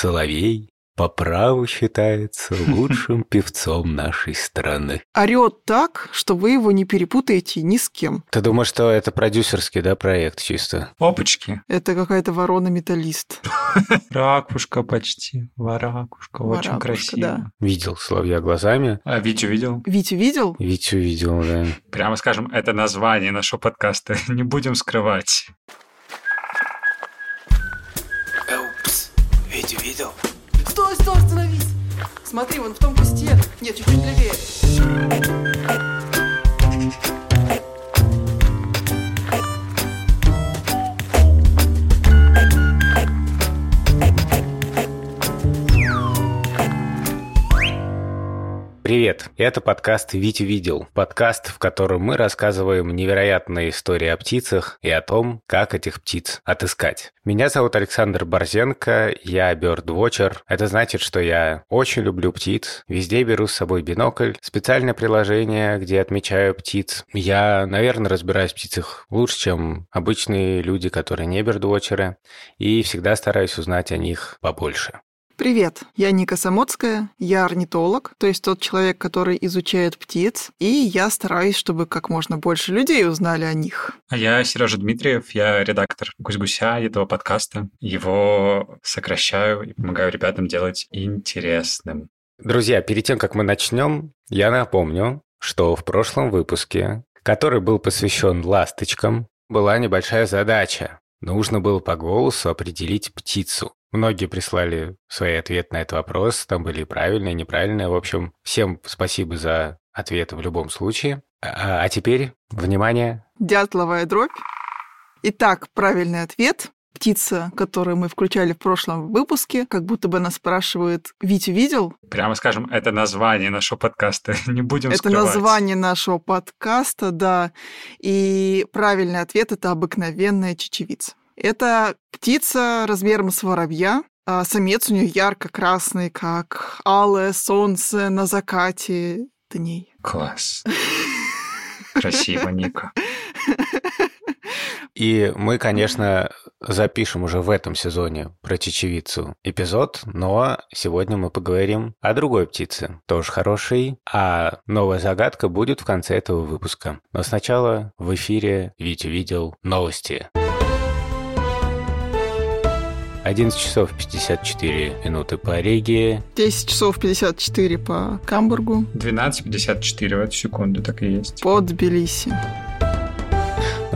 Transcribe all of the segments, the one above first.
Соловей по праву считается лучшим певцом нашей страны. Орет так, что вы его не перепутаете ни с кем. Ты думаешь, что это продюсерский, да, проект чисто? Опачки. Это какая-то ворона-металлист. Ракушка почти. Варакушка. Очень красиво. Видел Соловья глазами. А Витю видел? Витю видел? Витю видел, да. Прямо скажем, это название нашего подкаста. Не будем скрывать. Стой, остановись! Смотри, вон в том кусте. Нет, чуть-чуть левее. Привет, это подкаст «Витя видел». Подкаст, в котором мы рассказываем невероятные истории о птицах и о том, как этих птиц отыскать. Меня зовут Александр Борзенко, я бёрдвотчер. Это значит, что я очень люблю птиц, везде беру с собой бинокль, специальное приложение, где отмечаю птиц. Я, наверное, разбираюсь в птицах лучше, чем обычные люди, которые не бёрдвотчеры, и всегда стараюсь узнать о них побольше. Привет, я Ника Самоцкая, я орнитолог, то есть тот человек, который изучает птиц, и я стараюсь, чтобы как можно больше людей узнали о них. А я Сережа Дмитриев, я редактор «Гусь-гуся» этого подкаста. Его сокращаю и помогаю ребятам делать интересным. Друзья, перед тем, как мы начнем, я напомню, что в прошлом выпуске, который был посвящен ласточкам, была небольшая задача. Нужно было по голосу определить птицу. Многие прислали свои ответы на этот вопрос, там были и правильные, и неправильные. В общем, всем спасибо за ответы в любом случае. А, а теперь, внимание, Дятловая дробь. Итак, правильный ответ. Птица, которую мы включали в прошлом выпуске, как будто бы она спрашивает, Витю видел? Прямо скажем, это название нашего подкаста. Не будем Это скрывать. название нашего подкаста, да. И правильный ответ – это обыкновенная чечевица. Это птица размером с воробья. а Самец у нее ярко-красный, как алое солнце на закате дней. Класс. Красиво, Ника. И мы, конечно, запишем уже в этом сезоне про чечевицу эпизод, но сегодня мы поговорим о другой птице, тоже хорошей, а новая загадка будет в конце этого выпуска. Но сначала в эфире Витя видел новости. 11 часов 54 минуты по Риге. 10 часов 54 по Камбургу, 12.54 в эту секунду, так и есть. по Тбилиси.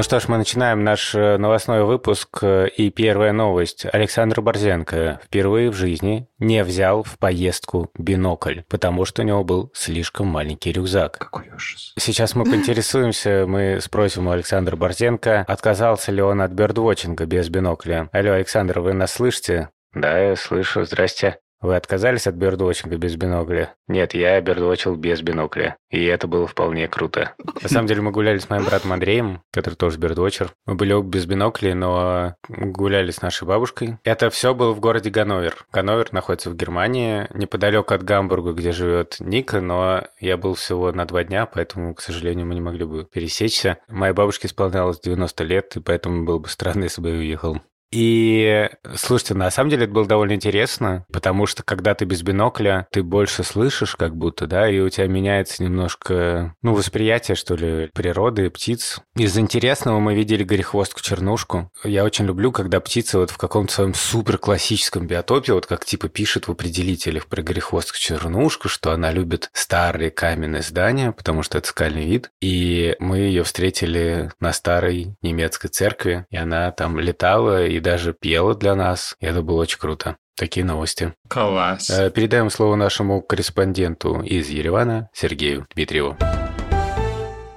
Ну что ж, мы начинаем наш э, новостной выпуск. э, И первая новость. Александр Борзенко впервые в жизни не взял в поездку бинокль, потому что у него был слишком маленький рюкзак. Какой ужас. Сейчас мы поинтересуемся, мы спросим у Александра Борзенко, отказался ли он от бёрдвотчинга без бинокля. Алло, Александр, вы нас слышите? Да, я слышу, здрасте. Вы отказались от бёрдвотчинга без бинокля? Нет, я бёрдвотчил без бинокля. И это было вполне круто. На самом деле мы гуляли с моим братом Андреем, который тоже бёрдвотчер. Мы были без биноклей, но гуляли с нашей бабушкой. Это все было в городе Ганновер. Ганновер находится в Германии, неподалеку от Гамбурга, где живет Ника, но я был всего на два дня, поэтому, к сожалению, мы не могли бы пересечься. Моей бабушке исполнялось 90 лет, и поэтому было бы странно, если бы я уехал. И, слушайте, на самом деле это было довольно интересно, потому что когда ты без бинокля, ты больше слышишь как будто, да, и у тебя меняется немножко, ну, восприятие, что ли, природы, птиц. Из интересного мы видели горехвостку-чернушку. Я очень люблю, когда птица вот в каком-то своем супер классическом биотопе, вот как типа пишет в определителях про горехвостку-чернушку, что она любит старые каменные здания, потому что это скальный вид. И мы ее встретили на старой немецкой церкви, и она там летала и даже пела для нас. И это было очень круто. Такие новости. Класс. Э, Передаем слово нашему корреспонденту из Еревана Сергею Дмитриеву.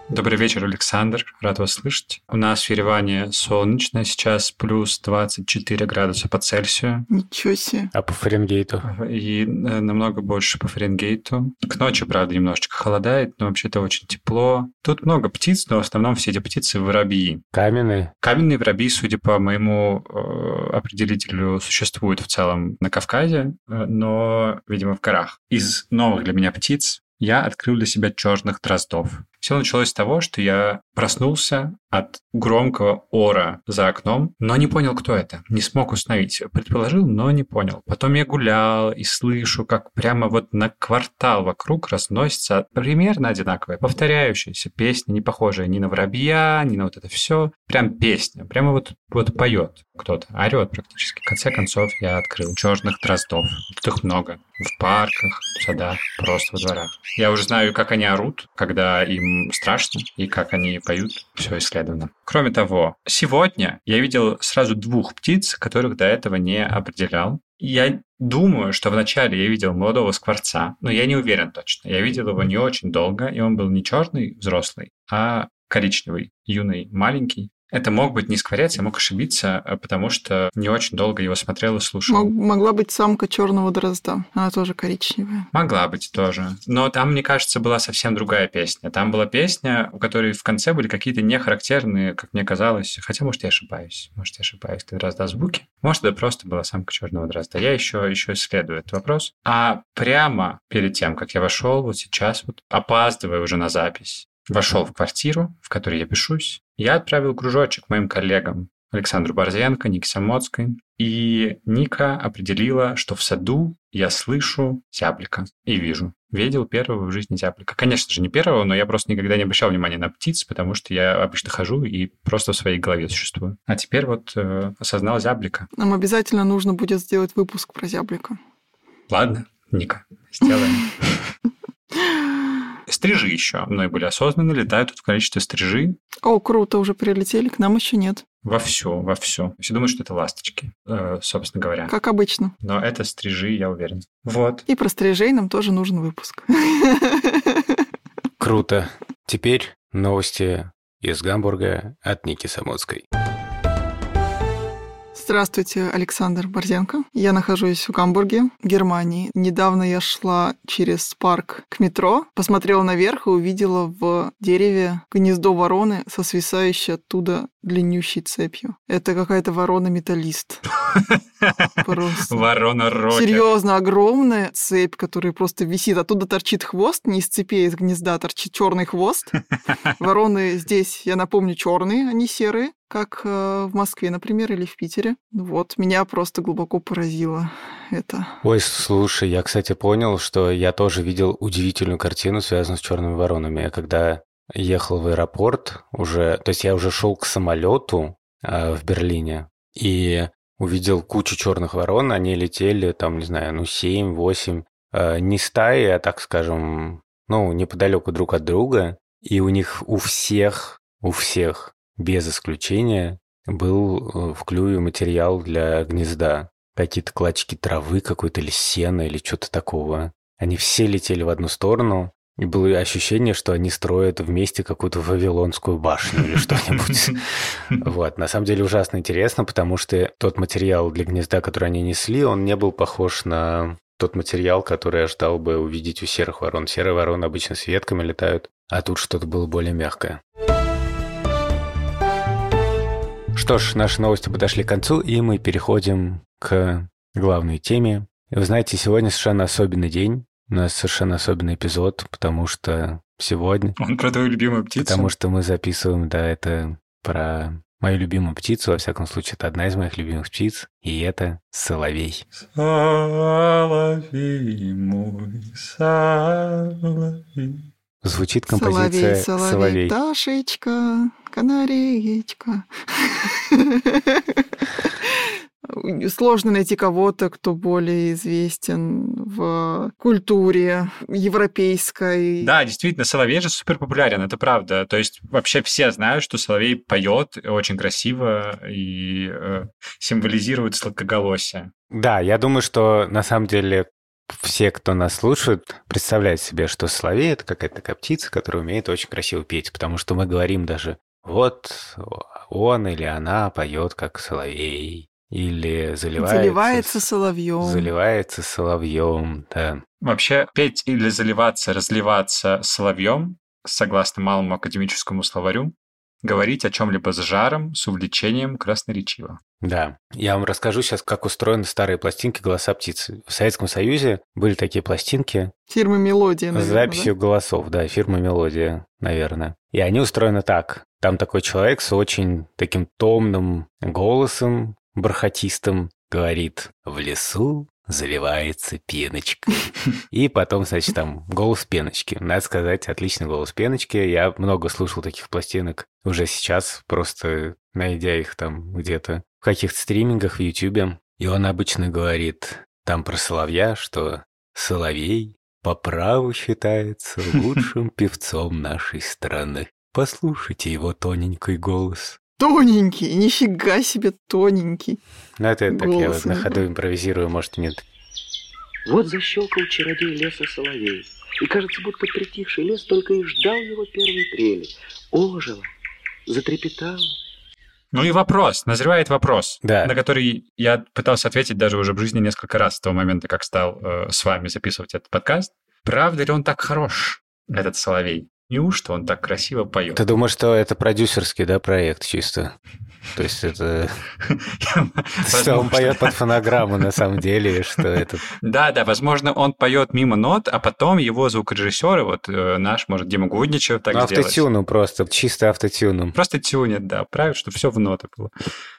Добрый вечер, Александр. Рад вас слышать. У нас в Ереване солнечно, сейчас плюс 24 градуса по Цельсию. Ничего себе. А по Фаренгейту? И э, намного больше по Фаренгейту. К ночи, правда, немножечко холодает, но вообще-то очень тепло. Тут много птиц, но в основном все эти птицы воробьи. Каменные? Каменные воробьи, судя по моему э, определителю, существуют в целом на Кавказе, э, но, видимо, в горах. Из новых для меня птиц я открыл для себя черных дроздов. Все началось с того, что я проснулся от громкого ора за окном, но не понял, кто это. Не смог установить. Предположил, но не понял. Потом я гулял и слышу, как прямо вот на квартал вокруг разносится примерно одинаковая, повторяющаяся песня, не похожая ни на воробья, ни на вот это все. Прям песня. Прямо вот, вот поет кто-то. Орет практически. В конце концов я открыл черных дроздов. Тут их много. В парках, в садах, просто во дворах. Я уже знаю, как они орут, когда им страшно, и как они поют. Все исследовано. Кроме того, сегодня я видел сразу двух птиц, которых до этого не определял. Я думаю, что вначале я видел молодого скворца, но я не уверен точно. Я видел его не очень долго, и он был не черный взрослый, а коричневый, юный, маленький. Это мог быть не скворец, я мог ошибиться, а потому что не очень долго его смотрел и слушал. Мог, могла быть самка черного дрозда. Она тоже коричневая. Могла быть тоже. Но там, мне кажется, была совсем другая песня. Там была песня, у которой в конце были какие-то нехарактерные, как мне казалось, хотя, может, я ошибаюсь. Может, я ошибаюсь, ты дрозда звуки. Может, это просто была самка черного дрозда. Я еще, еще исследую этот вопрос. А прямо перед тем, как я вошел, вот сейчас, вот опаздывая уже на запись, вошел в квартиру, в которой я пишусь. Я отправил кружочек моим коллегам Александру Борзенко, Нике Самоцкой. И Ника определила, что в саду я слышу зяблика и вижу. Видел первого в жизни зяблика. Конечно же, не первого, но я просто никогда не обращал внимания на птиц, потому что я обычно хожу и просто в своей голове существую. А теперь вот э, осознал зяблика. Нам обязательно нужно будет сделать выпуск про зяблика. Ладно, Ника, сделаем. Стрижи еще мной были осознаны, летают тут в количестве стрижи. О, круто, уже прилетели, к нам еще нет. Во все, во все. Все думают, что это ласточки, э, собственно говоря. Как обычно. Но это стрижи, я уверен. Вот. И про стрижей нам тоже нужен выпуск. Круто. Теперь новости из Гамбурга от Ники Самоцкой. Здравствуйте, Александр Борзенко. Я нахожусь в Гамбурге, Германии. Недавно я шла через парк к метро, посмотрела наверх и увидела в дереве гнездо вороны со свисающей оттуда длиннющей цепью. Это какая-то ворона-металлист. Просто. Ворона рокер. Серьезно, огромная цепь, которая просто висит. Оттуда торчит хвост, не из цепи, а из гнезда торчит черный хвост. Вороны здесь, я напомню, черные, они серые как э, в Москве, например, или в Питере. Вот, меня просто глубоко поразило это. Ой, слушай, я, кстати, понял, что я тоже видел удивительную картину, связанную с черными воронами. Я когда ехал в аэропорт уже, то есть я уже шел к самолету э, в Берлине и увидел кучу черных ворон, они летели там, не знаю, ну 7-8, э, не стаи, а так скажем, ну неподалеку друг от друга, и у них у всех, у всех без исключения был э, в клюве материал для гнезда. Какие-то клочки травы, какой-то или сена, или что-то такого. Они все летели в одну сторону, и было ощущение, что они строят вместе какую-то вавилонскую башню или что-нибудь. Вот. На самом деле ужасно интересно, потому что тот материал для гнезда, который они несли, он не был похож на тот материал, который я ждал бы увидеть у серых ворон. Серые вороны обычно с ветками летают, а тут что-то было более мягкое. Что ж, наши новости подошли к концу, и мы переходим к главной теме. Вы знаете, сегодня совершенно особенный день. У нас совершенно особенный эпизод, потому что сегодня... Он про твою любимую птицу? Потому что мы записываем, да, это про мою любимую птицу. Во всяком случае, это одна из моих любимых птиц, и это соловей. Соловей мой, соловей. Звучит композиция «Соловей, «Соловей». Ташечка, канареечка. Сложно найти кого-то, кто более известен в культуре европейской. Да, действительно, Соловей же супер популярен, это правда. То есть вообще все знают, что Соловей поет очень красиво и э, символизирует сладкоголосие. Да, я думаю, что на самом деле все, кто нас слушает, представляют себе, что соловей — это какая-то такая птица, которая умеет очень красиво петь, потому что мы говорим даже «вот он или она поет как соловей», или заливается, Заливается соловьем. заливается соловьем, да. Вообще, петь или заливаться, разливаться соловьем, согласно малому академическому словарю, говорить о чем-либо с жаром, с увлечением красноречиво. Да. Я вам расскажу сейчас, как устроены старые пластинки «Голоса птиц». В Советском Союзе были такие пластинки. Фирмы «Мелодия», наверное, С записью да? голосов, да, фирма «Мелодия», наверное. И они устроены так. Там такой человек с очень таким томным голосом, бархатистым, говорит «В лесу заливается пеночка. И потом, значит, там голос пеночки. Надо сказать, отличный голос пеночки. Я много слушал таких пластинок уже сейчас, просто найдя их там где-то в каких-то стримингах в Ютубе. И он обычно говорит там про соловья, что соловей по праву считается лучшим певцом нашей страны. Послушайте его тоненький голос. Тоненький, нифига себе тоненький. Ну, это так я вот на ходу импровизирую, может, нет. Вот защелкал чародей леса соловей, и, кажется, будто притихший лес только и ждал его первой трели. Ожило, затрепетало. Ну и вопрос, назревает вопрос, да. на который я пытался ответить даже уже в жизни несколько раз с того момента, как стал э, с вами записывать этот подкаст. Правда ли он так хорош, этот соловей? Неужто он так красиво поет? Ты думаешь, что это продюсерский, да, проект чисто? То есть это... Что он поет под фонограмму на самом деле, что это... Да, да, возможно, он поет мимо нот, а потом его звукорежиссеры, вот э, наш, может, Дима Гудничев так сделать. автотюном просто, чисто автотюном. Просто тюнит, да, правит, что все в ноты было.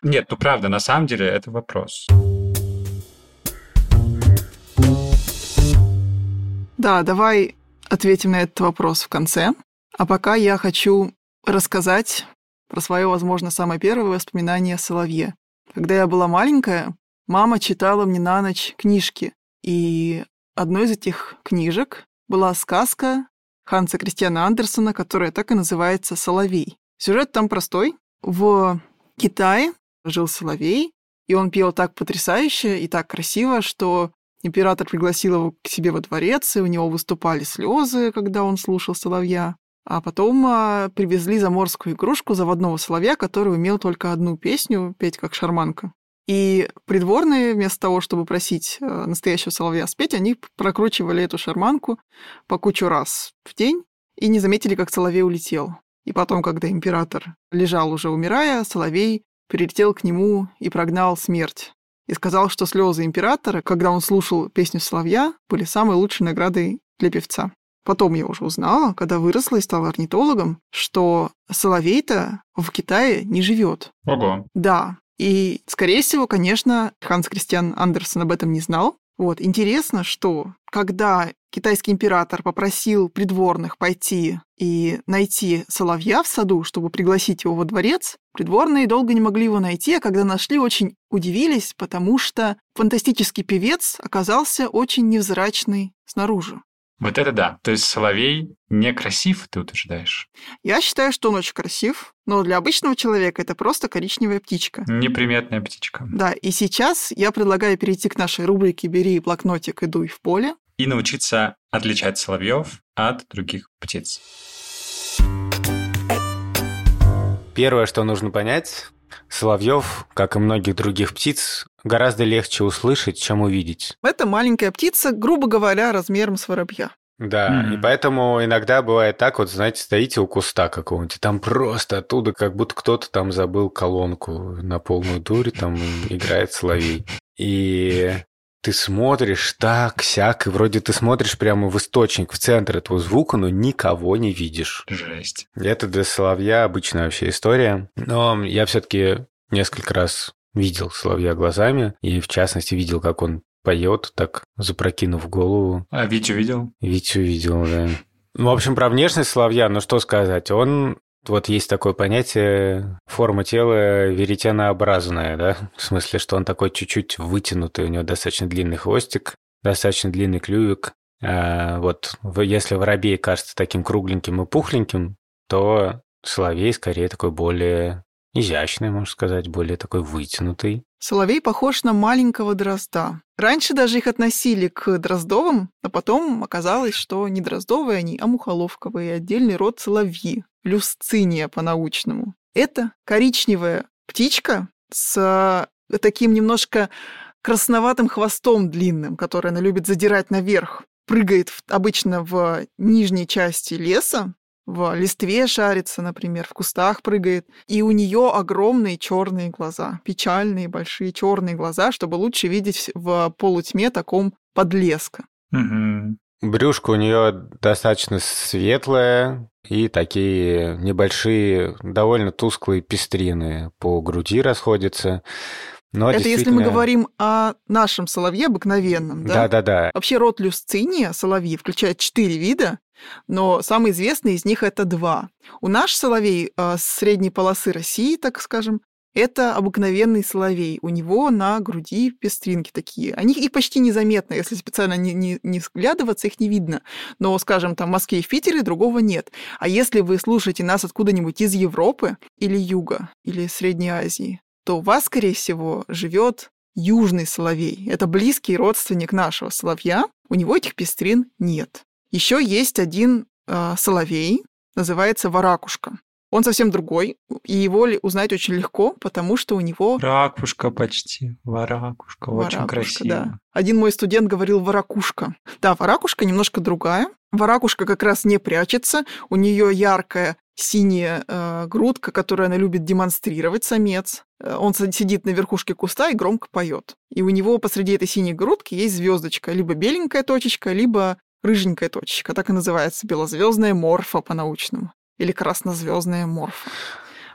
Нет, ну правда, на самом деле это вопрос. Да, давай ответим на этот вопрос в конце. А пока я хочу рассказать про свое, возможно, самое первое воспоминание о Соловье. Когда я была маленькая, мама читала мне на ночь книжки. И одной из этих книжек была сказка Ханса Кристиана Андерсона, которая так и называется «Соловей». Сюжет там простой. В Китае жил Соловей, и он пел так потрясающе и так красиво, что Император пригласил его к себе во дворец, и у него выступали слезы, когда он слушал соловья. А потом а, привезли заморскую игрушку заводного соловья, который умел только одну песню петь как шарманка. И придворные, вместо того, чтобы просить а, настоящего соловья спеть, они прокручивали эту шарманку по кучу раз в день и не заметили, как соловей улетел. И потом, когда император лежал уже умирая, соловей прилетел к нему и прогнал смерть и сказал, что слезы императора, когда он слушал песню Соловья, были самой лучшей наградой для певца. Потом я уже узнала, когда выросла и стала орнитологом, что соловей-то в Китае не живет. Ого. Да. И, скорее всего, конечно, Ханс Кристиан Андерсон об этом не знал, вот, интересно, что когда китайский император попросил придворных пойти и найти соловья в саду, чтобы пригласить его во дворец, придворные долго не могли его найти, а когда нашли, очень удивились, потому что фантастический певец оказался очень невзрачный снаружи. Вот это да. То есть Соловей некрасив, ты утверждаешь? Я считаю, что он очень красив, но для обычного человека это просто коричневая птичка. Неприметная птичка. Да, и сейчас я предлагаю перейти к нашей рубрике «Бери блокнотик и дуй в поле». И научиться отличать соловьев от других птиц. Первое, что нужно понять, Соловьев, как и многих других птиц, гораздо легче услышать, чем увидеть. Это маленькая птица, грубо говоря, размером с воробья. Да, mm-hmm. и поэтому иногда бывает так, вот, знаете, стоите у куста какого-нибудь, там просто оттуда, как будто кто-то там забыл колонку на полную дурь, там играет соловей. И ты смотришь так, сяк, и вроде ты смотришь прямо в источник, в центр этого звука, но никого не видишь. Жесть. Это для соловья обычная вообще история. Но я все-таки несколько раз видел соловья глазами, и в частности видел, как он поет, так запрокинув голову. А Витю видел? Витю видел, да. Ну, в общем, про внешность соловья, ну что сказать, он вот есть такое понятие форма тела веретенообразная, да, в смысле, что он такой чуть-чуть вытянутый, у него достаточно длинный хвостик, достаточно длинный клювик. А вот если воробей кажется таким кругленьким и пухленьким, то соловей скорее такой более изящный, можно сказать, более такой вытянутый. Соловей похож на маленького дрозда. Раньше даже их относили к дроздовым, а потом оказалось, что не дроздовые они, а мухоловковые, отдельный род соловьи, люсциния по-научному. Это коричневая птичка с таким немножко красноватым хвостом длинным, который она любит задирать наверх. Прыгает обычно в нижней части леса, в листве шарится, например, в кустах прыгает. И у нее огромные черные глаза, печальные большие черные глаза, чтобы лучше видеть в полутьме таком подлеска. Мгм. Брюшко у нее достаточно светлое и такие небольшие, довольно тусклые пестрины по груди расходятся. Но Это если мы говорим о нашем соловье обыкновенном, да? Да-да-да. Вообще род люсциния, соловьи, включает четыре вида, но самый известный из них это два. У наш соловей э, с средней полосы России, так скажем, это обыкновенный соловей. У него на груди пестринки такие. Они их почти незаметно, если специально не, не, не вглядываться, их не видно. Но, скажем, там в Москве и в Питере другого нет. А если вы слушаете нас откуда-нибудь из Европы или Юга, или Средней Азии, то у вас, скорее всего, живет южный соловей. Это близкий родственник нашего соловья. У него этих пестрин нет. Еще есть один э, соловей, называется варакушка. Он совсем другой, и его узнать очень легко, потому что у него Ракушка почти. Варакушка. Очень варакушка, красиво. да. Один мой студент говорил варакушка. Да, варакушка немножко другая. Варакушка как раз не прячется, у нее яркая синяя э, грудка, которую она любит демонстрировать, самец. Э, Он си- сидит на верхушке куста и громко поет. И у него посреди этой синей грудки есть звездочка, либо беленькая точечка, либо рыженькая точечка. Так и называется белозвездная морфа по-научному. Или краснозвездная морфа.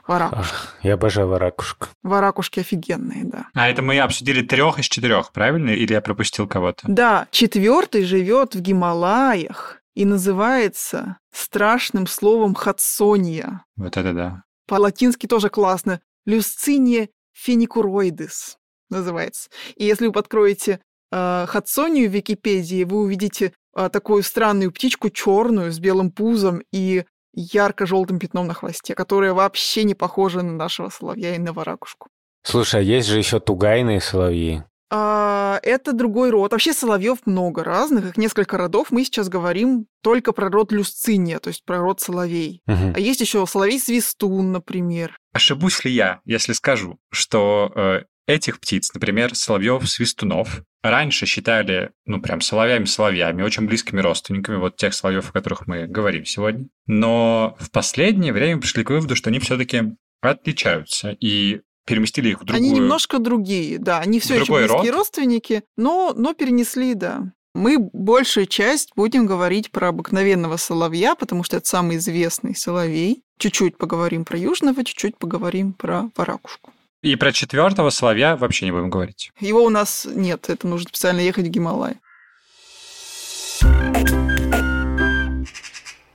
Варакушка. Ах, я обожаю варакушку. Варакушки офигенные, да. А это мы обсудили трех из четырех, правильно? Или я пропустил кого-то? Да, четвертый живет в Гималаях и называется страшным словом хадсония. Вот это да. По-латински тоже классно. Люсциния феникуроидес называется. И если вы подкроете э, хадсонию в Википедии, вы увидите э, такую странную птичку черную с белым пузом и ярко-желтым пятном на хвосте, которая вообще не похожа на нашего соловья и на варакушку. Слушай, а есть же еще тугайные соловьи. А, это другой род. Вообще соловьев много разных, их несколько родов. Мы сейчас говорим только про род люсциния, то есть про род соловей. Мгм. А есть еще соловей-свистун, например. Ошибусь ли я, если скажу, что э, этих птиц, например, соловьев-свистунов, раньше считали, ну, прям соловьями-соловьями, очень близкими родственниками, вот тех соловьев, о которых мы говорим сегодня. Но в последнее время пришли к выводу, что они все-таки отличаются и переместили их в другую... Они немножко другие, да. Они все еще близкие род? родственники, но, но перенесли, да. Мы большую часть будем говорить про обыкновенного соловья, потому что это самый известный соловей. Чуть-чуть поговорим про южного, чуть-чуть поговорим про варакушку. И про четвертого соловья вообще не будем говорить. Его у нас нет, это нужно специально ехать в Гималай.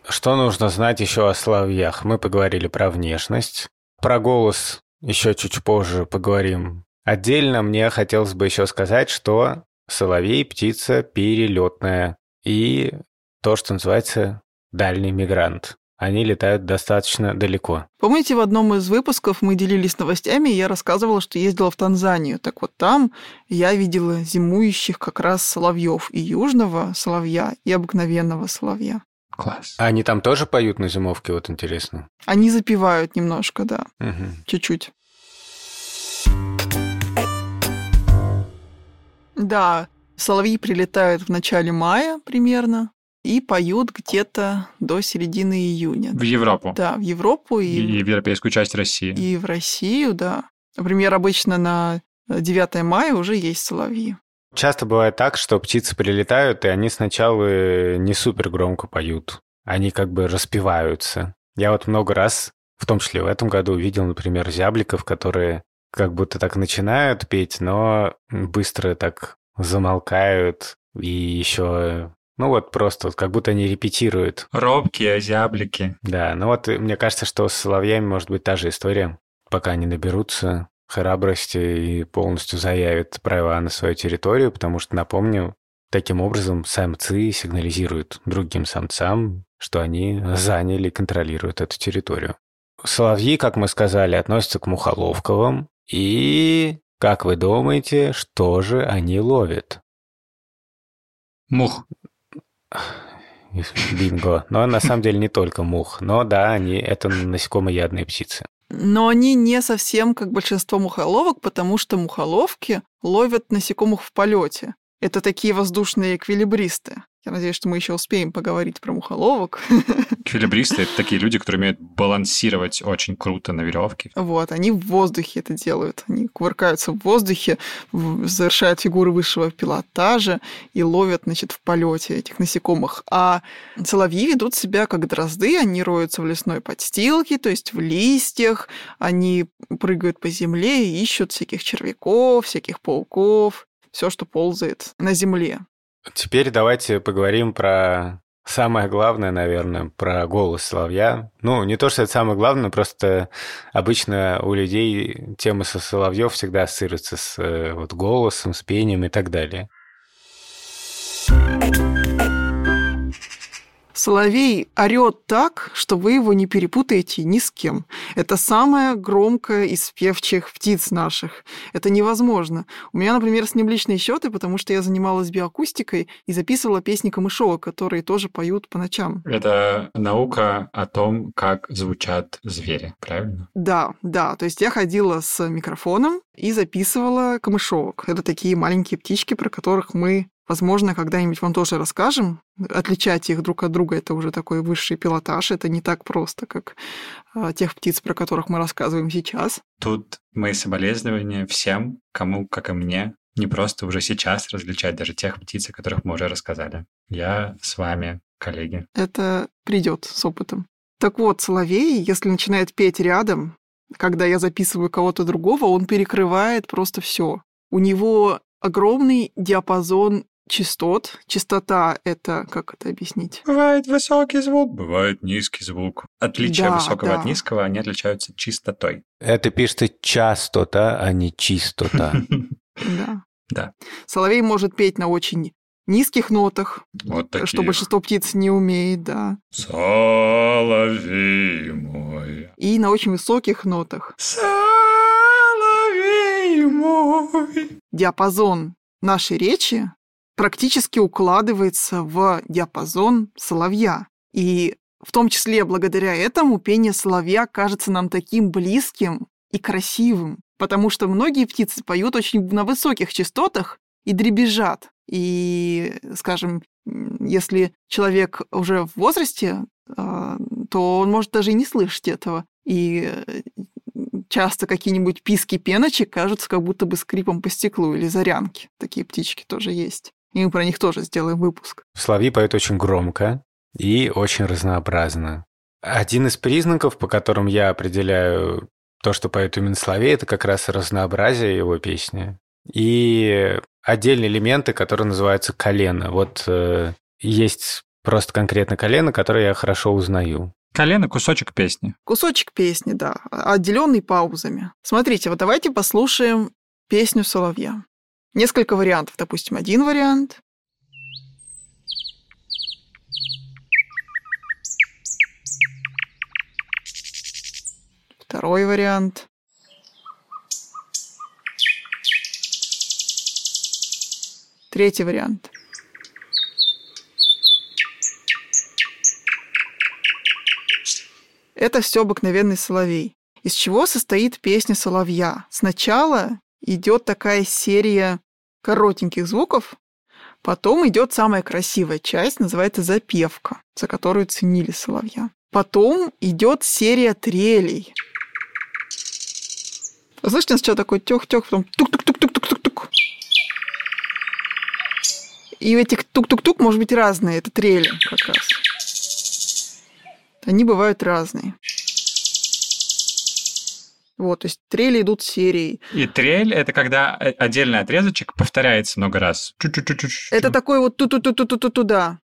Что нужно знать еще о соловьях? Мы поговорили про внешность. Про голос еще чуть позже поговорим. Отдельно мне хотелось бы еще сказать, что соловей – птица перелетная. И то, что называется дальний мигрант. Они летают достаточно далеко. Помните, в одном из выпусков мы делились новостями, и я рассказывала, что ездила в Танзанию. Так вот там я видела зимующих как раз соловьев и южного соловья, и обыкновенного соловья. Класс. Они там тоже поют на зимовке, вот интересно. Они запевают немножко, да, Мгм. чуть-чуть. Да, соловьи прилетают в начале мая примерно и поют где-то до середины июня. В Европу. Да, в Европу И, и в европейскую часть России. И в Россию, да. Например, обычно на 9 мая уже есть соловьи. Часто бывает так, что птицы прилетают, и они сначала не супер громко поют. Они как бы распеваются. Я вот много раз, в том числе в этом году, видел, например, зябликов, которые как будто так начинают петь, но быстро так замолкают и еще... Ну вот просто вот как будто они репетируют. Робкие зяблики. Да, ну вот э, мне кажется, что с соловьями может быть та же история. Пока они наберутся храбрости и полностью заявят права на свою территорию, потому что, напомню, таким образом самцы сигнализируют другим самцам, что они заняли и контролируют эту территорию. Соловьи, как мы сказали, относятся к мухоловковым. И, как вы думаете, что же они ловят? Мух. Бинго. Но на самом деле не только мух. Но да, они это насекомоядные птицы. Но они не совсем как большинство мухоловок, потому что мухоловки ловят насекомых в полете. Это такие воздушные эквилибристы. Я надеюсь, что мы еще успеем поговорить про мухоловок. Эквилибристы — это такие люди, которые умеют балансировать очень круто на веревке. Вот, они в воздухе это делают. Они кувыркаются в воздухе, завершают фигуры высшего пилотажа и ловят, значит, в полете этих насекомых. А соловьи ведут себя как дрозды, они роются в лесной подстилке, то есть в листьях, они прыгают по земле и ищут всяких червяков, всяких пауков, все, что ползает на земле. Теперь давайте поговорим про самое главное, наверное, про голос соловья. Ну, не то, что это самое главное, просто обычно у людей тема со соловьев всегда ассоциируется с э, вот, голосом, с пением и так далее. Соловей орет так, что вы его не перепутаете ни с кем. Это самая громкая из певчих птиц наших. Это невозможно. У меня, например, с ним личные счеты, потому что я занималась биоакустикой и записывала песни камышовок, которые тоже поют по ночам. Это наука о том, как звучат звери, правильно? Да, да. То есть я ходила с микрофоном и записывала камышовок. Это такие маленькие птички, про которых мы Возможно, когда-нибудь вам тоже расскажем. Отличать их друг от друга – это уже такой высший пилотаж. Это не так просто, как а, тех птиц, про которых мы рассказываем сейчас. Тут мои соболезнования всем, кому, как и мне, не просто уже сейчас различать даже тех птиц, о которых мы уже рассказали. Я с вами, коллеги. Это придет с опытом. Так вот, соловей, если начинает петь рядом, когда я записываю кого-то другого, он перекрывает просто все. У него огромный диапазон частот. Частота — это, как это объяснить? Бывает высокий звук, бывает низкий звук. Отличия Да, высокого да. от низкого, они отличаются чистотой. Это пишется частота, а не чистота. Да. Да. Соловей может петь на очень низких нотах, Вот такие. что большинство птиц не умеет, да. Соловей мой, И на очень высоких нотах. соловей мой. Диапазон нашей речи практически укладывается в диапазон соловья. И в том числе благодаря этому пение соловья кажется нам таким близким и красивым, потому что многие птицы поют очень на высоких частотах и дребезжат. И, скажем, если человек уже в возрасте, а, то он может даже и не слышать этого. И часто какие-нибудь писки пеночек кажутся как будто бы скрипом по стеклу или зарянки. Такие птички тоже есть. И мы про них тоже сделаем выпуск. Соловьи поют очень громко и очень разнообразно. Один из признаков, по которым я определяю то, что поет именно соловей, это как раз разнообразие его песни. И отдельные элементы, которые называются колено. Вот э, есть просто конкретно колено, которое я хорошо узнаю. Колено – кусочек песни. Кусочек песни, да, отделенный паузами. Смотрите, вот давайте послушаем песню соловья. Несколько вариантов. Допустим, один вариант. Второй вариант. Третий вариант. Это все обыкновенный соловей. Из чего состоит песня соловья? Сначала идет такая серия коротеньких звуков, потом идет самая красивая часть, называется запевка, за которую ценили соловья. Потом идет серия трелей. Слышите, сначала такой тёх-тёх, потом тук-тук-тук-тук-тук-тук. И у этих тук-тук-тук может быть разные, это трели как раз. Они бывают разные. Вот, то есть трели идут серией. И трель – это когда э, отдельный отрезочек повторяется много раз. Это такой вот ту-ту-ту-ту-ту-туда.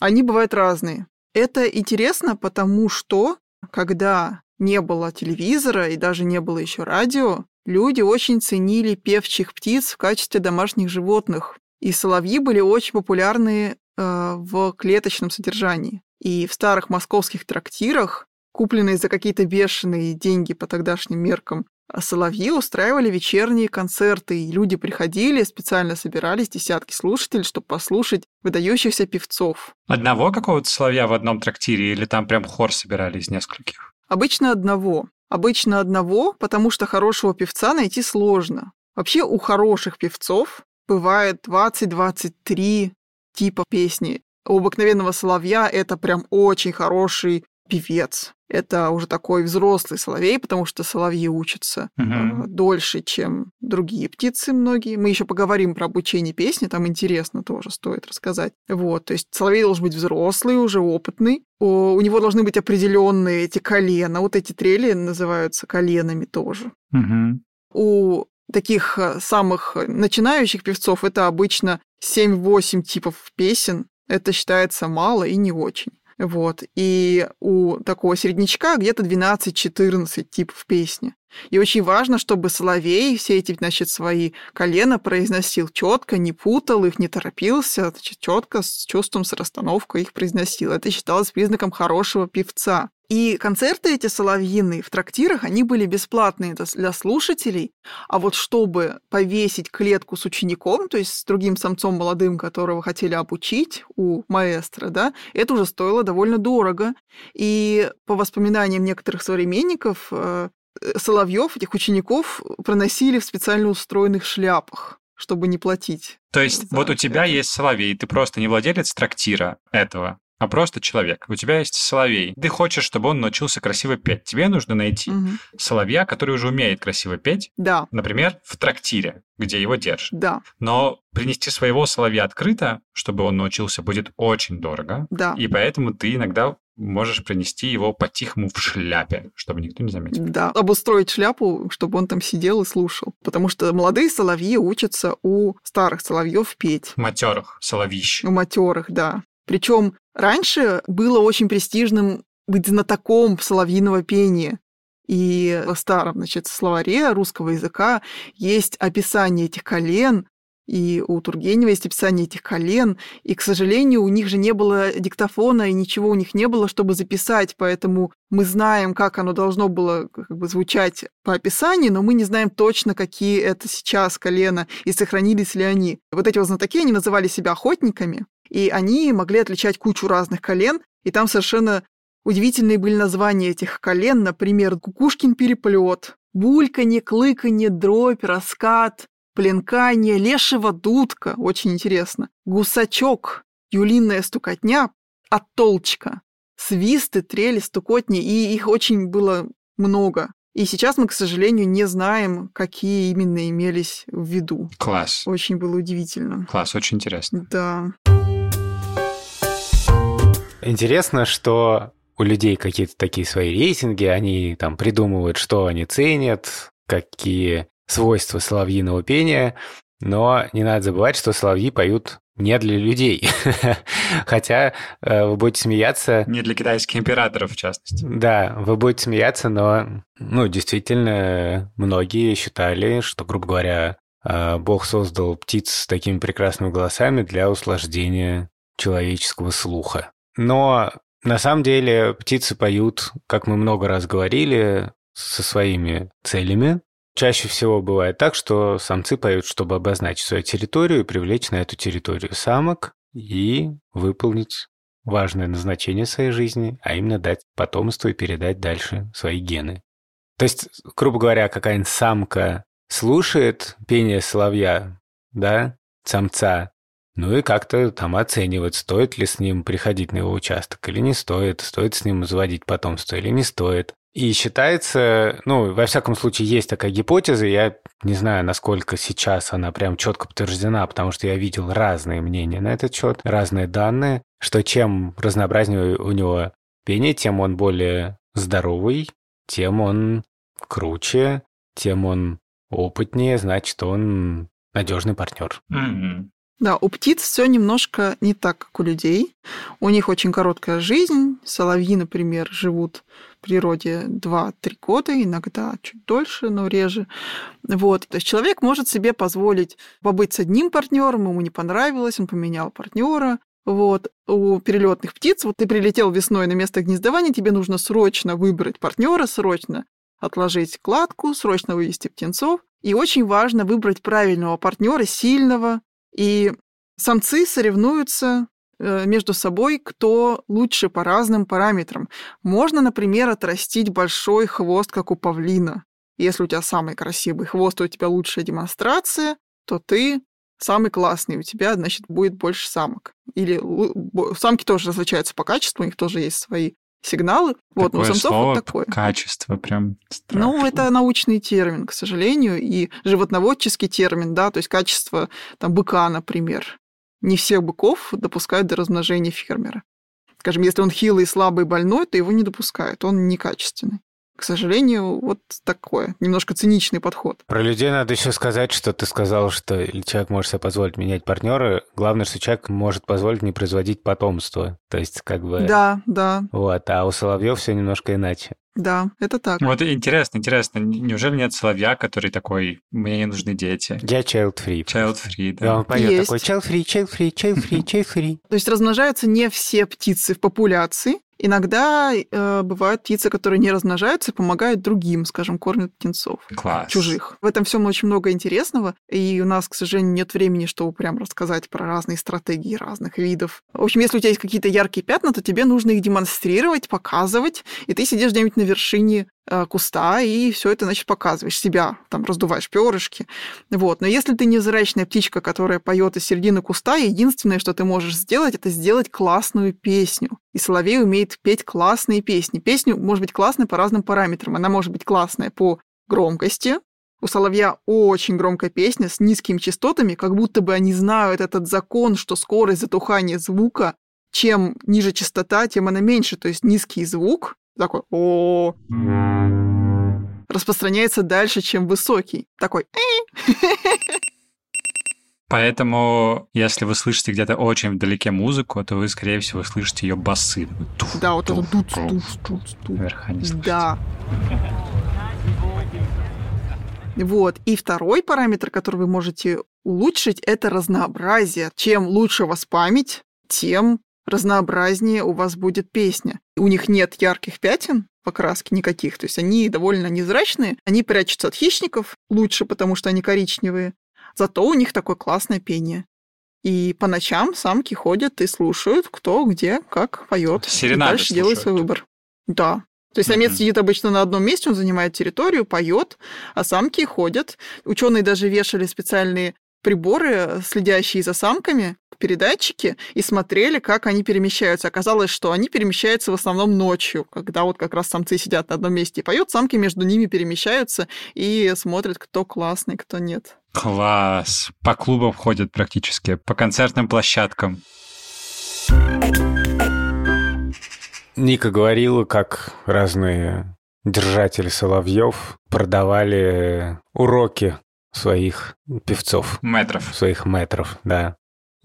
Они бывают разные. Это интересно, потому что, когда не было телевизора и даже не было еще радио, люди очень ценили певчих птиц в качестве домашних животных. И соловьи были очень популярны э, в клеточном содержании. И в старых московских трактирах, купленные за какие-то бешеные деньги по тогдашним меркам, а соловьи устраивали вечерние концерты, и люди приходили, специально собирались, десятки слушателей, чтобы послушать выдающихся певцов. Одного какого-то соловья в одном трактире или там прям хор собирали из нескольких? Обычно одного. Обычно одного, потому что хорошего певца найти сложно. Вообще у хороших певцов бывает 20-23 типа песни. у обыкновенного соловья это прям очень хороший певец. Это уже такой взрослый соловей, потому что соловьи учатся э, дольше, чем другие птицы многие. Мы еще поговорим про обучение песни, там интересно тоже стоит рассказать. Вот, то есть соловей должен быть взрослый, уже опытный. У, у него должны быть определенные эти колена. Вот эти трели называются коленами тоже. Мгм. У таких э, самых начинающих певцов это обычно 7-8 типов песен. Это считается мало и не очень. Вот. И у такого середнячка где-то 12-14 типов песни. И очень важно, чтобы соловей все эти, значит, свои колена произносил четко, не путал их, не торопился, значит, четко, с чувством, с расстановкой их произносил. Это считалось признаком хорошего певца. И концерты эти соловьиные в трактирах, они были бесплатные для слушателей, а вот чтобы повесить клетку с учеником, то есть с другим самцом молодым, которого хотели обучить у маэстро, да, это уже стоило довольно дорого. И по воспоминаниям некоторых современников, э, соловьев, этих учеников, проносили в специально устроенных шляпах, чтобы не платить. То есть вот у тебя есть соловей, ты просто не владелец трактира этого, а просто человек. У тебя есть соловей. Ты хочешь, чтобы он научился красиво петь. Тебе нужно найти Мгм. соловья, который уже умеет красиво петь, Да, например, в трактире, где его держат. да, Но принести своего соловья открыто, чтобы он научился, будет очень дорого. да. И поэтому ты иногда можешь принести его по-тихому в шляпе, чтобы никто не заметил. Да, обустроить шляпу, чтобы он там сидел и слушал. Потому что молодые соловьи учатся у старых соловьев петь. Матерых, соловищ. У матерых, да. Причем раньше было очень престижным быть знатоком соловьиного пения. И в старом, значит, словаре русского языка есть описание этих колен, и у Тургенева есть описание этих колен, и, к сожалению, у них же не было диктофона, и ничего у них не было, чтобы записать, поэтому мы знаем, как оно должно было как бы звучать по описанию, но мы не знаем точно, какие это сейчас колена, и сохранились ли они. Вот эти вот знатоки, они называли себя охотниками, и они могли отличать кучу разных колен, и там совершенно удивительные были названия этих колен, например, кукушкин переплет, бульканье, клыканье, дробь, раскат, пленканье, лешего дудка, очень интересно, гусачок, юлиная стукотня, оттолчка, свисты, трели, стукотни, и их очень было много. И сейчас мы, к сожалению, не знаем, какие именно имелись в виду. Класс. Очень было удивительно. Класс, очень интересно. Да. Интересно, что у людей какие-то такие свои рейтинги, они там придумывают, что они ценят, какие свойства соловьиного пения, но не надо забывать, что соловьи поют не для людей. Хотя э, вы будете смеяться, Не для китайских императоров, в частности. да, вы будете смеяться, но, ну, действительно, многие считали, что, грубо говоря, э, Бог создал птиц с такими прекрасными голосами для услаждения человеческого слуха. Но на самом деле птицы поют, как мы много раз говорили, со своими целями. Чаще всего бывает так, что самцы поют, чтобы обозначить свою территорию и привлечь на эту территорию самок и выполнить важное назначение своей жизни, а именно дать потомство и передать дальше свои гены. То есть, грубо говоря, какая-нибудь самка слушает пение соловья, да, самца, ну и как-то там оценивает, стоит ли с ним приходить на его участок или не стоит, стоит с ним заводить потомство или не стоит. И считается, ну, во всяком случае, есть такая гипотеза, я не знаю, насколько сейчас она прям четко подтверждена, потому что я видел разные мнения на этот счет, разные данные, что чем разнообразнее у него пение, тем он более здоровый, тем он круче, тем он опытнее, значит, он надежный партнер. Мгм. Да, у птиц все немножко не так, как у людей. У них очень короткая жизнь. Соловьи, например, живут в природе 2-3 года, иногда чуть дольше, но реже. Вот. То есть человек может себе позволить побыть с одним партнером, ему не понравилось, он поменял партнера. Вот. У перелетных птиц, вот ты прилетел весной на место гнездования, тебе нужно срочно выбрать партнера, срочно отложить кладку, срочно вывести птенцов. И очень важно выбрать правильного партнера, сильного, и самцы соревнуются э, между собой, кто лучше по разным параметрам. Можно, например, отрастить большой хвост, как у павлина. Если у тебя самый красивый хвост, у тебя лучшая демонстрация, то ты самый классный, у тебя, значит, будет больше самок. Или самки тоже различаются по качеству, у них тоже есть свои сигналы. Вот, такое но у самцов слово, вот такое. Качество прям страшно. Ну, это научный термин, к сожалению, и животноводческий термин, да, то есть качество там быка, например. Не всех быков допускают до размножения фермера. Скажем, если он хилый, слабый, больной, то его не допускают, он некачественный. К сожалению, вот такое, немножко циничный подход. Про людей надо еще сказать, что ты сказал, что человек может себе позволить менять партнера. Главное, что человек может позволить не производить потомство. То есть, как бы... Да, да. Вот, а у соловьев все немножко иначе. Да, это так. Вот интересно, интересно, неужели нет соловья, который такой, мне не нужны дети? Я child-free. Child-free, И да. он поет Есть. такой child-free, child-free, child-free, child-free. То есть размножаются не все птицы в популяции. Иногда э, бывают птицы, которые не размножаются и помогают другим, скажем, кормят птенцов. Класс. чужих. В этом всем очень много интересного, и у нас, к сожалению, нет времени, чтобы прям рассказать про разные стратегии разных видов. В общем, если у тебя есть какие-то яркие пятна, то тебе нужно их демонстрировать, показывать, и ты сидишь где-нибудь на вершине куста и все это, значит, показываешь себя, там раздуваешь перышки. Вот. Но если ты невзрачная птичка, которая поет из середины куста, единственное, что ты можешь сделать, это сделать классную песню. И соловей умеет петь классные песни. Песню может быть классной по разным параметрам. Она может быть классная по громкости. У соловья очень громкая песня с низкими частотами, как будто бы они знают этот закон, что скорость затухания звука, чем ниже частота, тем она меньше. То есть низкий звук, такой о распространяется дальше, чем высокий. Такой. Поэтому, если вы слышите где-то очень вдалеке музыку, то вы, скорее всего, слышите ее басы. Туф, Да, вот это дуц, дуц, дуц, дуц. Наверха не слышите. Да. Вот. И второй параметр, который вы можете улучшить, это разнообразие. Чем лучше у вас память, тем разнообразнее у вас будет песня. У них нет ярких пятен покраски никаких, то есть они довольно незрачные, они прячутся от хищников лучше, потому что они коричневые, зато у них такое классное пение. И по ночам самки ходят и слушают, кто где, как поет. Серенады дальше делают слушают. свой выбор. Да. То есть самец сидит обычно на одном месте, он занимает территорию, поет, а самки ходят. Ученые даже вешали специальные приборы, следящие за самками, передатчики, и смотрели, как они перемещаются. Оказалось, что они перемещаются в основном ночью, когда вот как раз самцы сидят на одном месте и поют, самки между ними перемещаются и смотрят, кто классный, кто нет. Класс. По клубам ходят практически, по концертным площадкам. Ника говорила, как разные держатели соловьев продавали уроки своих певцов, Метров. своих метров, да.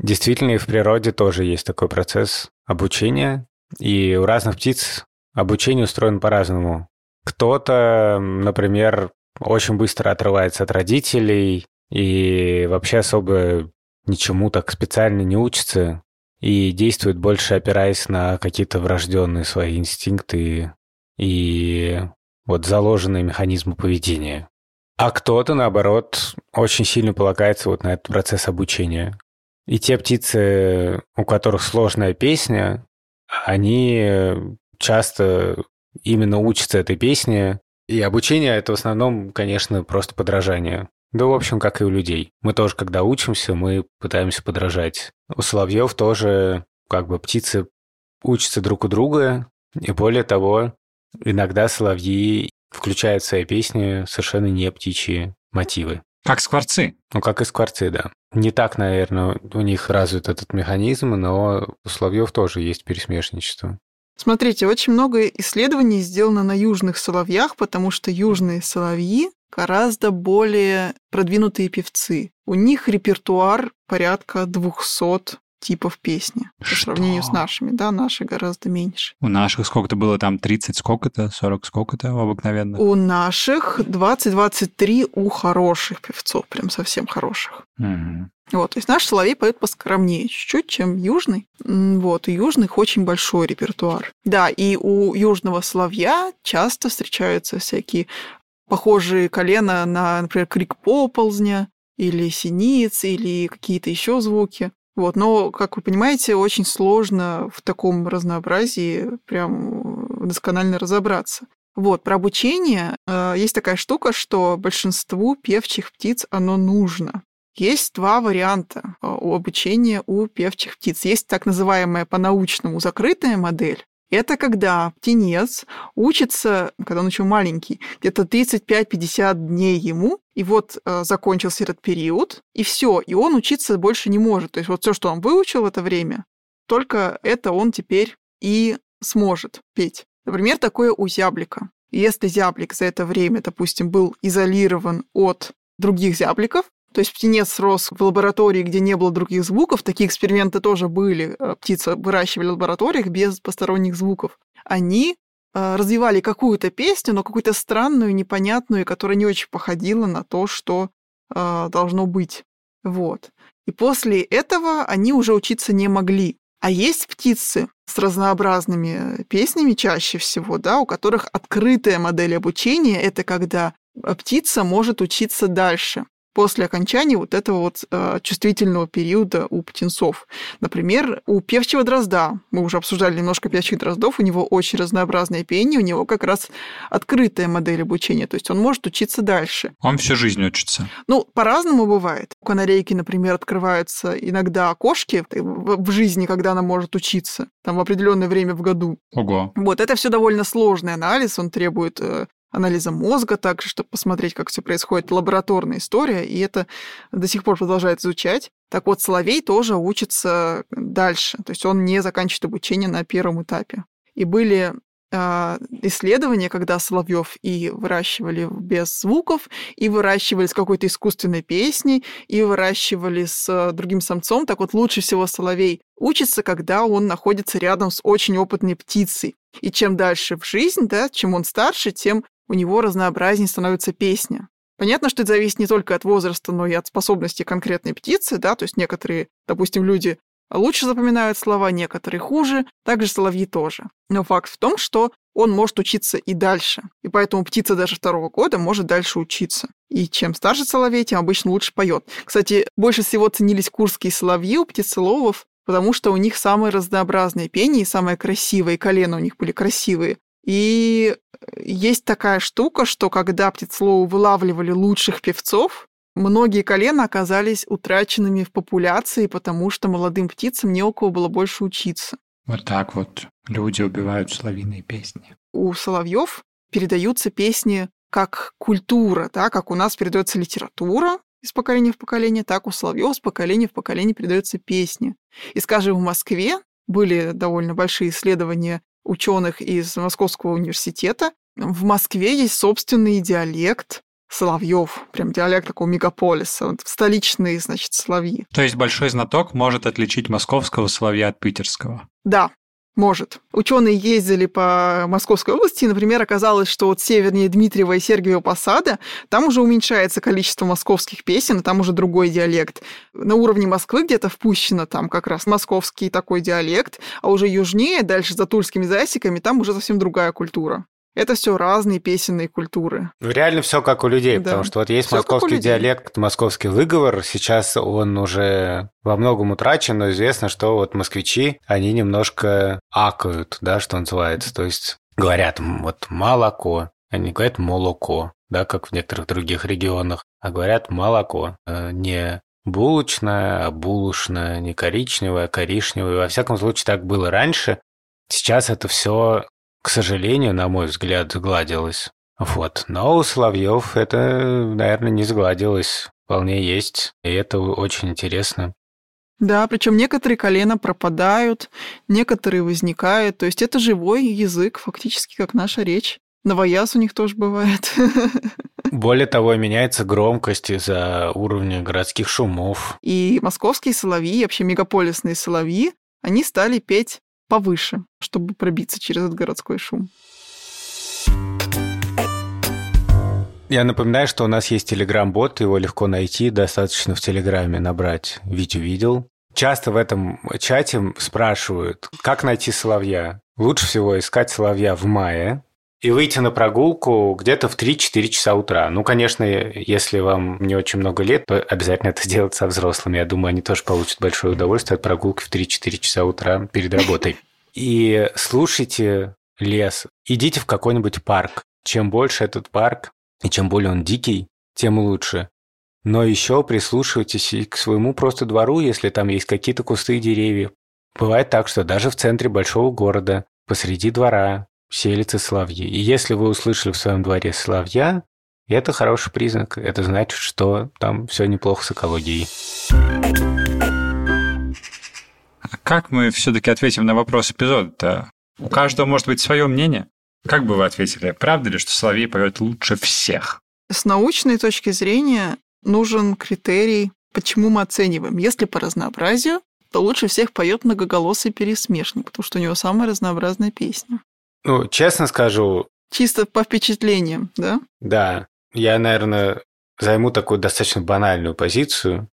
Действительно, и в природе тоже есть такой процесс обучения, и у разных птиц обучение устроено по-разному. Кто-то, например, очень быстро отрывается от родителей и вообще особо ничему так специально не учится и действует больше опираясь на какие-то врожденные свои инстинкты и вот заложенные механизмы поведения. А кто-то, наоборот, очень сильно полагается вот на этот процесс обучения. И те птицы, у которых сложная песня, они часто именно учатся этой песне. И обучение — это в основном, конечно, просто подражание. Да, в общем, как и у людей. Мы тоже, когда учимся, мы пытаемся подражать. У соловьев тоже как бы птицы учатся друг у друга. И более того, иногда соловьи включают в свои песни совершенно не птичьи мотивы. Как скворцы. Ну, как и скворцы, да. Не так, наверное, у них развит этот механизм, но у соловьев тоже есть пересмешничество. Смотрите, очень много исследований сделано на южных соловьях, потому что южные соловьи гораздо более продвинутые певцы. У них репертуар порядка 200 типов песни по Что? сравнению с нашими. Да, наши гораздо меньше. У наших сколько-то было там? 30 сколько-то? 40 сколько-то у обыкновенных? У наших 20-23 у хороших певцов, прям совсем хороших. Мгм. Вот, то есть наш соловей поет поскромнее чуть-чуть, чем южный. Вот, у южных очень большой репертуар. Да, и у южного соловья часто встречаются всякие похожие колена на, например, крик поползня или синиц, или какие-то еще звуки. Вот, но, как вы понимаете, очень сложно в таком разнообразии прям э, досконально разобраться. Вот, про обучение э, есть такая штука, что большинству певчих птиц оно нужно. Есть два варианта э, у обучения у певчих птиц. Есть так называемая по-научному закрытая модель. Это когда птенец учится, когда он еще маленький, где-то 35-50 дней ему, и вот э, закончился этот период, и все, и он учиться больше не может. То есть вот все, что он выучил в это время, только это он теперь и сможет петь. Например, такое у зяблика. Если зяблик за это время, допустим, был изолирован от других зябликов, то есть птенец рос в лаборатории, где не было других звуков. Такие эксперименты тоже были. Э, птицы выращивали в лабораториях без посторонних звуков. Они э, развивали какую-то песню, но какую-то странную, непонятную, которая не очень походила на то, что э, должно быть. Вот. И после этого они уже учиться не могли. А есть птицы с разнообразными песнями чаще всего, да, у которых открытая модель обучения — это когда птица может учиться дальше после окончания вот этого вот э, чувствительного периода у птенцов. Например, у певчего дрозда, мы уже обсуждали немножко певчих дроздов, у него очень разнообразное пение, у него как раз открытая модель обучения, то есть он может учиться дальше. Он всю жизнь учится. Ну, по-разному бывает. У канарейки, например, открываются иногда окошки в жизни, когда она может учиться, там в определенное время в году. Ого. Вот, это все довольно сложный анализ, он требует э, анализа мозга также, чтобы посмотреть, как все происходит, лабораторная история, и это до сих пор продолжает изучать. Так вот, Соловей тоже учится дальше, то есть он не заканчивает обучение на первом этапе. И были а, исследования, когда соловьев и выращивали без звуков, и выращивали с какой-то искусственной песней, и выращивали с другим самцом. Так вот, лучше всего соловей учится, когда он находится рядом с очень опытной птицей. И чем дальше в жизнь, да, чем он старше, тем у него разнообразнее становится песня. Понятно, что это зависит не только от возраста, но и от способности конкретной птицы, да, то есть некоторые, допустим, люди лучше запоминают слова, некоторые хуже, также соловьи тоже. Но факт в том, что он может учиться и дальше. И поэтому птица даже второго года может дальше учиться. И чем старше соловей, тем обычно лучше поет. Кстати, больше всего ценились курские соловьи у птицеловов, потому что у них самое разнообразное пение и самое красивое, и колено у них были красивые. И есть такая штука, что когда птицеловы вылавливали лучших певцов, многие колена оказались утраченными в популяции, потому что молодым птицам не у кого было больше учиться. Вот так вот люди убивают соловьиные песни. У соловьев передаются песни как культура, да, как у нас передается литература из поколения в поколение, так у соловьев с поколения в поколение передаются песни. И, скажем, в Москве были довольно большие исследования ученых из Московского университета. В Москве есть собственный диалект Соловьев, прям диалект такого мегаполиса, вот столичные, значит, соловьи. То есть большой знаток может отличить московского соловья от питерского? Да, может. Ученые ездили по Московской области, и, например, оказалось, что вот севернее Дмитриева и Сергиева Посада, там уже уменьшается количество московских песен, там уже другой диалект. На уровне Москвы где-то впущено там как раз московский такой диалект, а уже южнее, дальше за тульскими засеками, там уже совсем другая культура. Это все разные песенные культуры. Ну, реально все как у людей, да. потому что вот есть всё московский диалект, московский выговор. Сейчас он уже во многом утрачен, но известно, что вот москвичи, они немножко акают, да, что называется. То есть говорят вот молоко, они говорят молоко, да, как в некоторых других регионах, а говорят молоко, э, не булочное, а булочное, не коричневое, а коричневое. Во всяком случае, так было раньше. Сейчас это все к сожалению, на мой взгляд, сгладилось. Вот. Но у Соловьев это, наверное, не сгладилось. Вполне есть. И это очень интересно. Да, причем некоторые колена пропадают, некоторые возникают. То есть это живой язык, фактически как наша речь. Новояз у них тоже бывает. Более того, меняется громкость из-за уровня городских шумов. И московские соловьи, вообще мегаполисные соловьи, они стали петь повыше, чтобы пробиться через этот городской шум. Я напоминаю, что у нас есть телеграм-бот, его легко найти, достаточно в телеграме набрать «Вить увидел». Часто в этом чате спрашивают, как найти соловья. Лучше всего искать соловья в мае, и выйти на прогулку где-то в 3-4 часа утра. Ну, конечно, если вам не очень много лет, то обязательно это сделать со взрослыми. Я думаю, они тоже получат большое удовольствие от прогулки в 3-4 часа утра перед работой. И слушайте лес. Идите в какой-нибудь парк. Чем больше этот парк, и чем более он дикий, тем лучше. Но еще прислушивайтесь и к своему просто двору, если там есть какие-то кусты и деревья. Бывает так, что даже в центре большого города, посреди двора, селятся соловьи. И если вы услышали в своем дворе соловья, это хороший признак. Это значит, что там все неплохо с экологией. А как мы все-таки ответим на вопрос эпизода-то? У каждого может быть свое мнение. Как бы вы ответили? Правда ли, что Соловей поет лучше всех? С научной точки зрения нужен критерий, почему мы оцениваем. Если по разнообразию, то лучше всех поет многоголосый пересмешник, потому что у него самая разнообразная песня. Ну, честно скажу... Чисто по впечатлениям, да? Да. Я, наверное, займу такую достаточно банальную позицию.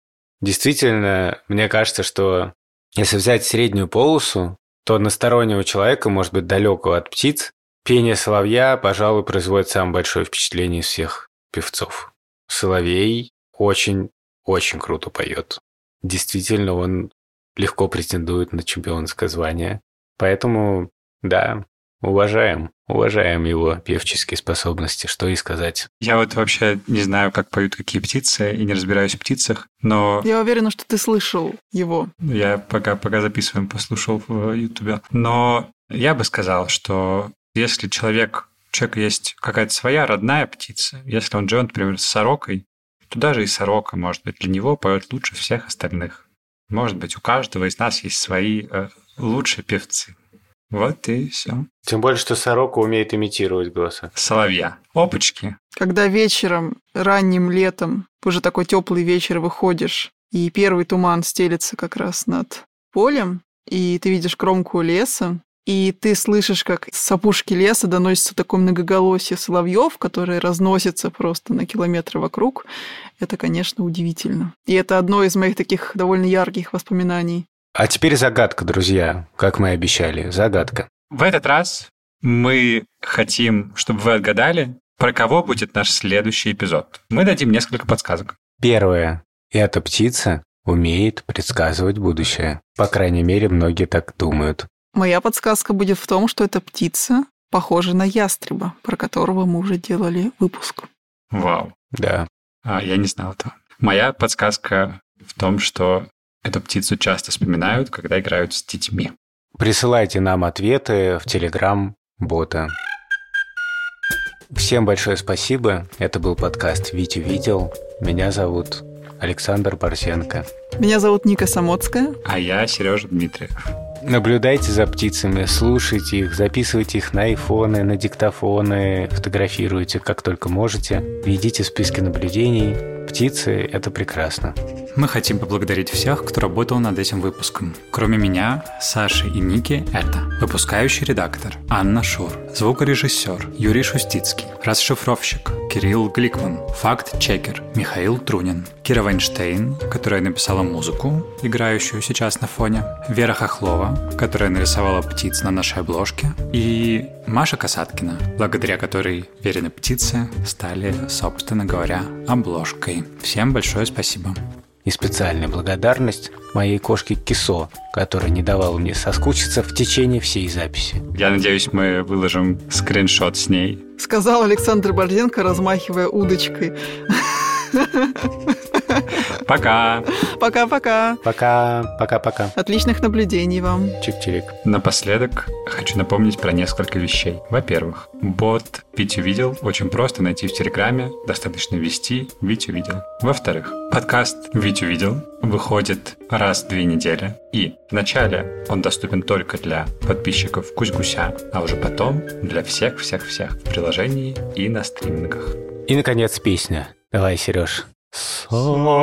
Действительно, мне кажется, что если взять среднюю полосу, то одностороннего человека, может быть, далекого от птиц, пение соловья, пожалуй, производит самое большое впечатление из всех певцов. Соловей очень-очень круто поет. Действительно, он легко претендует на чемпионское звание. Поэтому, да, уважаем, уважаем его певческие способности, что и сказать. Я вот вообще не знаю, как поют какие птицы, и не разбираюсь в птицах, но... Я уверена, что ты слышал его. Я пока, пока записываем, послушал в Ютубе. Но я бы сказал, что если человек, у человека есть какая-то своя родная птица, если он живет, например, с сорокой, то даже и сорока, может быть, для него поет лучше всех остальных. Может быть, у каждого из нас есть свои э, лучшие певцы. Вот и все. Тем более, что сорока умеет имитировать голоса. Соловья. Опачки. Когда вечером, ранним летом, уже такой теплый вечер выходишь, и первый туман стелится как раз над полем, и ты видишь кромку леса, и ты слышишь, как с опушки леса доносится такое многоголосие соловьев, которые разносятся просто на километры вокруг. Это, конечно, удивительно. И это одно из моих таких довольно ярких воспоминаний. А теперь загадка, друзья, как мы и обещали. Загадка. В этот раз мы хотим, чтобы вы отгадали, про кого будет наш следующий эпизод. Мы дадим несколько подсказок. Первое. Эта птица умеет предсказывать будущее. По крайней мере, многие так думают. Моя подсказка будет в том, что эта птица похожа на ястреба, про которого мы уже делали выпуск. Вау. Да. А, я не знал этого. Моя подсказка в том, что эту птицу часто вспоминают, когда играют с детьми. Присылайте нам ответы в Телеграм-бота. Всем большое спасибо. Это был подкаст «Витя видел». Меня зовут Александр Борсенко. Меня зовут Ника Самоцкая. А я Сережа Дмитриев. Наблюдайте за птицами, слушайте их, записывайте их на айфоны, на диктофоны, фотографируйте как только можете. Ведите списки наблюдений. Птицы — это прекрасно. Мы хотим поблагодарить всех, кто работал над этим выпуском. Кроме меня, Саши и Ники, это выпускающий редактор Анна Шур, звукорежиссер Юрий Шустицкий, расшифровщик Кирилл Гликман, факт-чекер Михаил Трунин, Кира Вайнштейн, которая написала музыку, играющую сейчас на фоне, Вера Хохлова, которая нарисовала птиц на нашей обложке, и Маша Касаткина, благодаря которой Верины птицы стали, собственно говоря, обложкой. Всем большое спасибо. И специальная благодарность моей кошке Кисо, которая не давала мне соскучиться в течение всей записи. Я надеюсь, мы выложим скриншот с ней. Сказал Александр Борзенко, размахивая удочкой. Пока. Пока-пока. Пока, пока-пока. Отличных наблюдений вам. Чик-чирик. Напоследок хочу напомнить про несколько вещей. Во-первых, бот Витю видел очень просто найти в Телеграме, достаточно ввести Витю видел. Во-вторых, подкаст Витю видел выходит раз в две недели. И вначале он доступен только для подписчиков Кусь-Гуся, а уже потом для всех-всех-всех в приложении и на стримингах. И, наконец, песня. Давай, Сереж. Соловей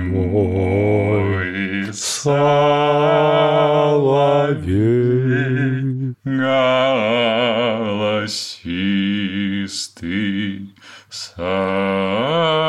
мой, соловей, голосистый, соловей.